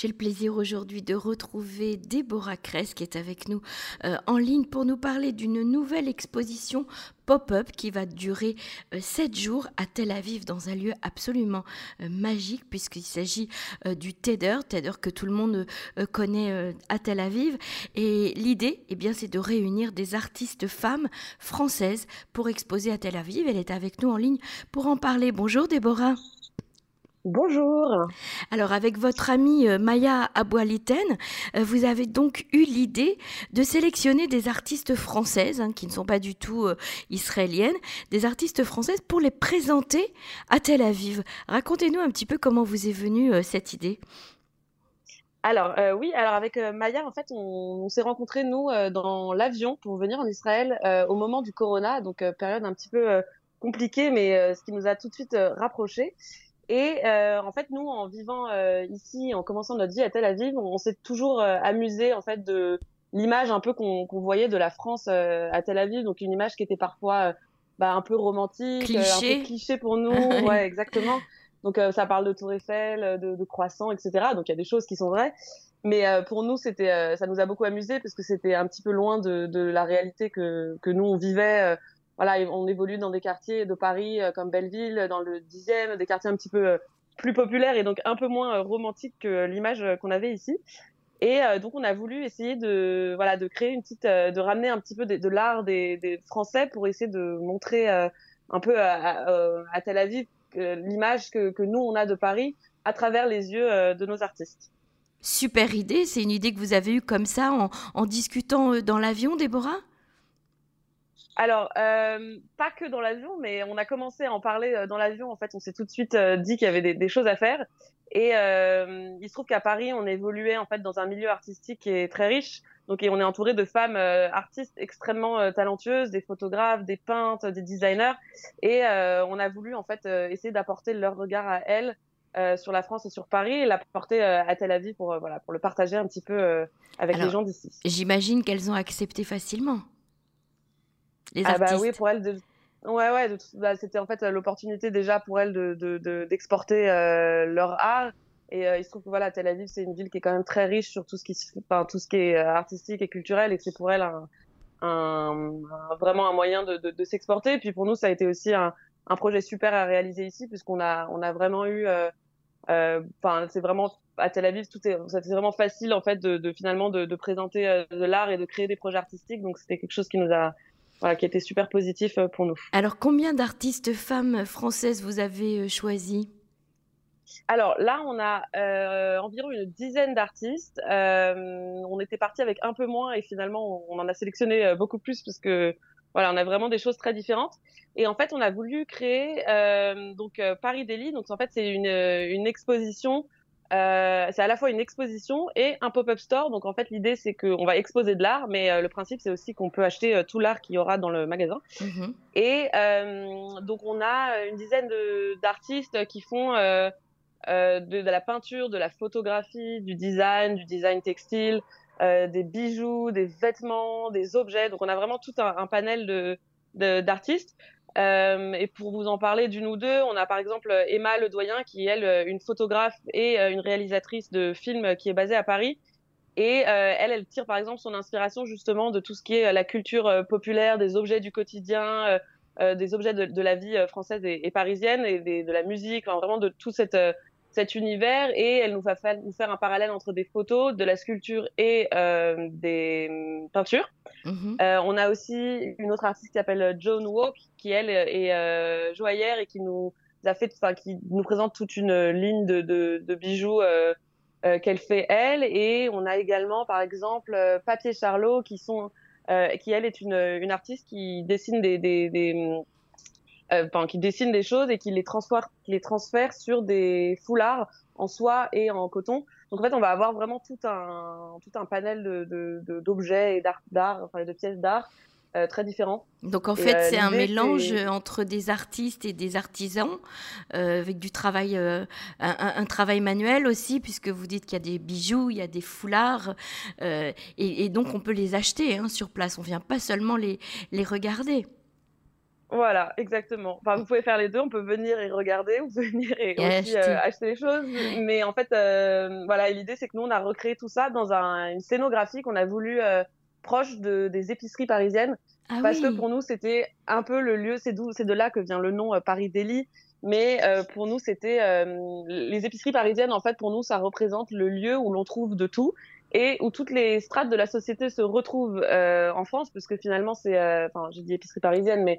J'ai le plaisir aujourd'hui de retrouver Déborah Kress qui est avec nous euh, en ligne pour nous parler d'une nouvelle exposition pop-up qui va durer euh, sept jours à Tel Aviv dans un lieu absolument euh, magique puisqu'il s'agit du TEDer, TEDer que tout le monde connaît à Tel Aviv. Et l'idée, eh bien, c'est de réunir des artistes femmes françaises pour exposer à Tel Aviv. Elle est avec nous en ligne pour en parler. Bonjour Déborah. Bonjour. Alors avec votre amie euh, Maya Aboualiten, euh, vous avez donc eu l'idée de sélectionner des artistes françaises hein, qui ne sont pas du tout euh, israéliennes, des artistes françaises pour les présenter à Tel Aviv. Racontez-nous un petit peu comment vous est venue cette idée. Alors oui, alors avec Maya, en fait, on, s'est rencontrés nous dans l'avion pour venir en Israël au moment du Corona, donc période un petit peu compliquée, mais ce qui nous a tout de suite rapprochés. Et euh, en fait, nous, en vivant euh, ici, en commençant notre vie à Tel Aviv, on, s'est toujours euh, amusé en fait de l'image un peu qu'on voyait de la France euh, à Tel Aviv, donc une image qui était parfois bah, un peu romantique, cliché. un peu cliché pour nous, ouais, exactement. Donc ça parle de Tour Eiffel, de, de croissants, etc. Donc il y a des choses qui sont vraies. Mais pour nous, c'était, ça nous a beaucoup amusé parce que c'était un petit peu loin de, de la réalité que, que nous on vivait voilà, on évolue dans des quartiers de Paris euh, comme Belleville, dans le 10e, des quartiers un petit peu euh, plus populaires et donc un peu moins euh, romantiques que l'image qu'on avait ici. Et donc on a voulu essayer de voilà de créer une petite de ramener un petit peu de, l'art des, Français pour essayer de montrer un peu à, Tel Aviv l'image que, nous on a de Paris à travers les yeux de nos artistes. Super idée, c'est une idée que vous avez eue comme ça en discutant dans l'avion, Déborah? Alors, euh, pas que dans l'avion, mais on a commencé à en parler euh, dans l'avion. En fait, on s'est tout de suite euh, dit qu'il y avait des, choses à faire. Et il se trouve qu'à Paris, on évoluait en fait dans un milieu artistique qui est très riche. Donc, et on est entouré de femmes artistes extrêmement talentueuses, des photographes, des peintres, des designers. Et on a voulu en fait essayer d'apporter leur regard à elles sur la France et sur Paris et l'apporter à Tel Aviv pour voilà pour le partager un petit peu avec les gens d'ici. J'imagine qu'elles ont accepté facilement ah bah oui, pour elle, de... ouais, ouais, bah, c'était en fait l'opportunité déjà pour elle de, d'exporter euh, leur art. Et euh, il se trouve que voilà, Tel Aviv, c'est une ville qui est quand même très riche sur tout ce qui, enfin, tout ce qui est euh, artistique et culturel, et c'est pour elle un, un, vraiment un moyen de, de, de s'exporter. Et puis pour nous, ça a été aussi un, un projet super à réaliser ici, puisqu'on a, on a vraiment eu, enfin, c'est vraiment à Tel Aviv, tout est, ça vraiment facile en fait de, de finalement de, de présenter de l'art et de créer des projets artistiques. Donc c'était quelque chose qui nous a qui était super positif euh, pour nous. Alors, combien d'artistes femmes françaises vous avez euh, choisi alors là, on a euh, environ une dizaine d'artistes. on était parti avec un peu moins et finalement, on en a sélectionné beaucoup plus parce que voilà, on a vraiment des choses très différentes. Et en fait, on a voulu créer donc Paris Daily. Donc en fait, c'est une, une exposition euh, c'est à la fois une exposition et un pop-up store. Donc en fait, l'idée c'est qu'on va exposer de l'art, mais euh, le principe c'est aussi qu'on peut acheter euh, tout l'art qu'il y aura dans le magasin. Mhm. Et donc on a une dizaine d'artistes qui font de, de, la peinture, de la photographie, du design, du design textile, des bijoux, des vêtements, des objets. Donc on a vraiment tout un, un panel de d'artistes. Euh, et pour vous en parler d'une ou deux, on a par exemple Emma Ledoyen, qui est elle une photographe et euh, une réalisatrice de films qui est basée à Paris. Et euh, elle, elle tire par exemple son inspiration justement de tout ce qui est la culture populaire, des objets du quotidien, des objets de, la vie française et, parisienne, et de la musique, vraiment de tout cette cet univers et elle nous va faire, nous faire un parallèle entre des photos, de la sculpture et euh, des hum, peintures. Mhm. Euh, on a aussi une autre artiste qui s'appelle Joan Walk qui elle est euh, joaillère et qui nous a fait, enfin qui nous présente toute une ligne de, de, de bijoux euh, qu'elle fait elle. Et on a également par exemple Papier Charlot qui sont qui elle est une, une artiste qui dessine des, des, des hum, enfin, qui dessine des choses et qui les qui les transfère sur des foulards en soie et en coton. Donc en fait, on va avoir vraiment tout un tout un panel de d'objets et d'art d'art, enfin de pièces d'art euh, très différents. Donc en fait, euh, c'est un mélange entre des artistes et des artisans, euh, avec du travail, un, un, travail manuel aussi, puisque vous dites qu'il y a des bijoux, il y a des foulards, et, et, donc on peut les acheter hein, sur place. On vient pas seulement les les regarder. Voilà, exactement. Enfin, vous pouvez faire les deux. On peut venir et regarder, pouvez venir et, aussi acheter. Euh, acheter les choses. Mais en fait, euh, voilà, l'idée c'est que nous on a recréé tout ça dans un, une scénographie qu'on a voulu euh, proche de, des épiceries parisiennes, ah parce que pour nous c'était un peu le lieu. C'est c'est de là que vient le nom Paris Daily. Mais pour nous, c'était les épiceries parisiennes. En fait, pour nous, ça représente le lieu où l'on trouve de tout et où toutes les strates de la société se retrouvent euh, en France, parce que finalement c'est, enfin j'ai dit épicerie parisienne, mais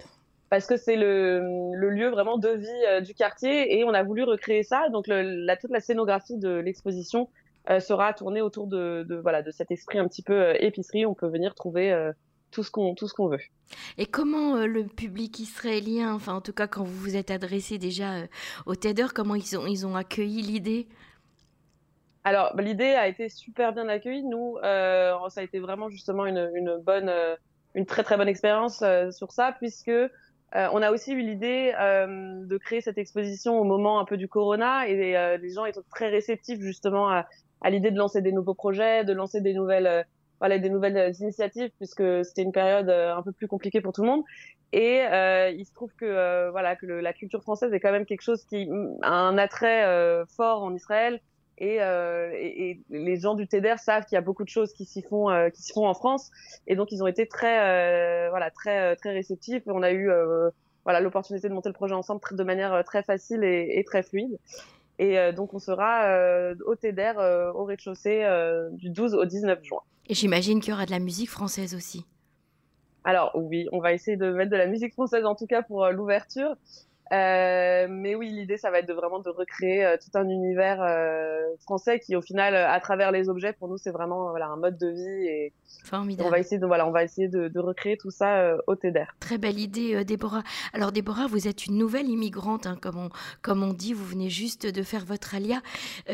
parce que c'est le, le, lieu vraiment de vie euh, du quartier et on a voulu recréer ça. Donc le, la, toute la scénographie de l'exposition euh, sera tournée autour de, de, voilà de cet esprit un petit peu euh, épicerie. On peut venir trouver euh, tout ce qu'on tout ce qu'on veut. Et comment le public israélien, enfin en tout cas quand vous vous êtes adressé déjà au TEDer, comment ils ont ils ont accueilli l'idée? Alors, bah, l'idée a été super bien accueillie. Nous, euh, ça a été vraiment justement une, une bonne, une très très bonne expérience euh, sur ça, puisque euh, on a aussi eu l'idée euh, de créer cette exposition au moment un peu du corona et euh, les gens étaient très réceptifs justement à, à l'idée de lancer des nouveaux projets, de lancer des nouvelles voilà des nouvelles initiatives puisque c'était une période un peu plus compliquée pour tout le monde. Et il se trouve que voilà que le, la culture française est quand même quelque chose qui a un attrait fort en Israël et, euh, et, et, les gens du TEDER savent qu'il y a beaucoup de choses qui s'y font, euh, qui s'y font en France, et donc ils ont été très, euh, voilà, très, très réceptifs. On a eu, voilà, l'opportunité de monter le projet ensemble de manière très facile et, et très fluide. Et donc on sera au TEDER au rez-de-chaussée du 12 au 19 juin. Et j'imagine qu'il y aura de la musique française aussi. Alors oui, on va essayer de mettre de la musique française en tout cas pour l'ouverture. Euh, mais oui, l'idée, ça va être de vraiment de recréer euh, tout un univers euh, français qui, au final, euh, à travers les objets, pour nous, c'est vraiment voilà un mode de vie et Formidable. on va essayer de voilà, on va essayer de, de recréer tout ça au TEDER. Très belle idée, Déborah. Alors, Déborah, vous êtes une nouvelle immigrante, hein, comme on comme on dit. Vous venez juste de faire votre alia.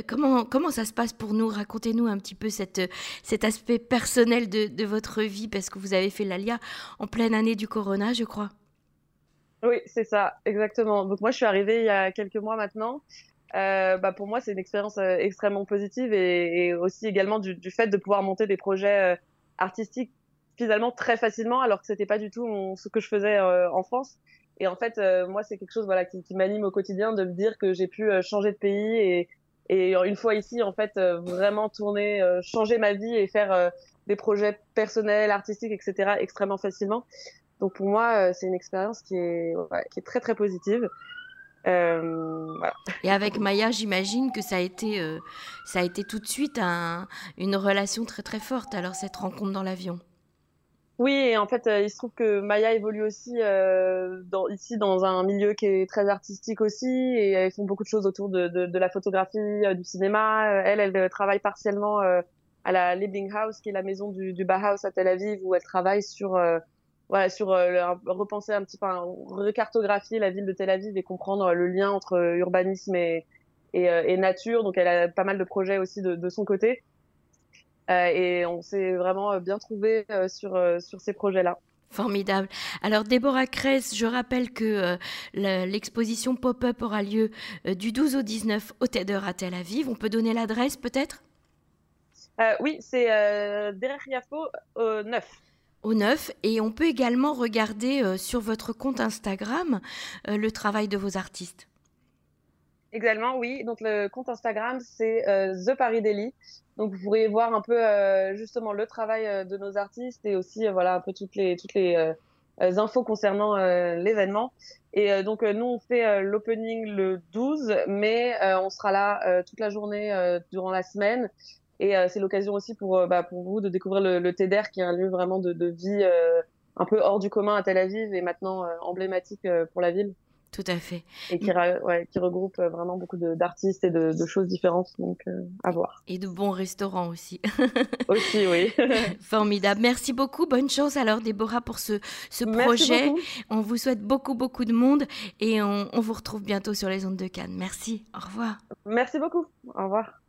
comment comment ça se passe pour nous? Racontez-nous un petit peu cette cet aspect personnel de, de votre vie, parce que vous avez fait l'alia en pleine année du Corona, je crois. Oui, c'est ça, exactement. Donc moi, je suis arrivée il y a quelques mois maintenant. Euh, bah pour moi, c'est une expérience euh, extrêmement positive et, aussi également du, fait de pouvoir monter des projets euh, artistiques finalement très facilement, alors que c'était pas du tout ce que je faisais en France. Et en fait, moi, c'est quelque chose voilà qui, qui m'anime au quotidien de me dire que j'ai pu changer de pays et, et une fois ici, en fait, vraiment tourner, changer ma vie et faire des projets personnels, artistiques, etc. extrêmement facilement. Donc pour moi, euh, c'est une expérience qui est, ouais, qui est très très positive. Euh, voilà. Et avec Maya, j'imagine que ça a été, euh, ça a été tout de suite un, une relation très très forte. Alors cette rencontre dans l'avion. Oui, et en fait, euh, il se trouve que Maya évolue aussi dans, ici dans un milieu qui est très artistique aussi, et elles font beaucoup de choses autour de, de, de la photographie, du cinéma. Elle, elle travaille partiellement à la Liebling House, qui est la maison du, du Bauhaus à Tel Aviv, où elle travaille sur voilà, sur euh, repenser un petit peu, recartographier la ville de Tel Aviv et comprendre le lien entre urbanisme et, et, euh, et, nature. Donc elle a pas mal de projets aussi de, de son côté. Euh, et on s'est vraiment bien trouvé euh, sur, euh, sur ces projets-là. Formidable. Alors Déborah Kress, je rappelle que euh, l'exposition Pop-up aura lieu euh, du 12 au 19 au TEDer à Tel Aviv. On peut donner l'adresse peut-être? Oui, c'est euh, Derech Yafo 9 au neuf et on peut également regarder euh, sur votre compte Instagram euh, le travail de vos artistes. Également, oui. Donc le compte Instagram, c'est euh, The Paris Daily. Donc vous pourrez voir un peu euh, justement le travail de nos artistes et aussi voilà un peu toutes les toutes les infos concernant l'événement. Et donc nous on fait l'opening le 12, mais on sera là toute la journée durant la semaine et euh, c'est l'occasion aussi pour, euh, bah, pour vous de découvrir le, le TEDER, qui est un lieu vraiment de, de vie euh, un peu hors du commun à Tel Aviv et maintenant euh, emblématique pour la ville. Tout à fait. Et qui, ouais, qui regroupe vraiment beaucoup d'artistes et de, de, choses différentes, donc à voir. Et de bons restaurants aussi. aussi, oui. Formidable. Merci beaucoup. Bonne chance alors, Déborah, pour ce, ce projet. On vous souhaite beaucoup, beaucoup de monde et on, on vous retrouve bientôt sur les ondes de Cannes. Merci. Au revoir. Merci beaucoup. Au revoir.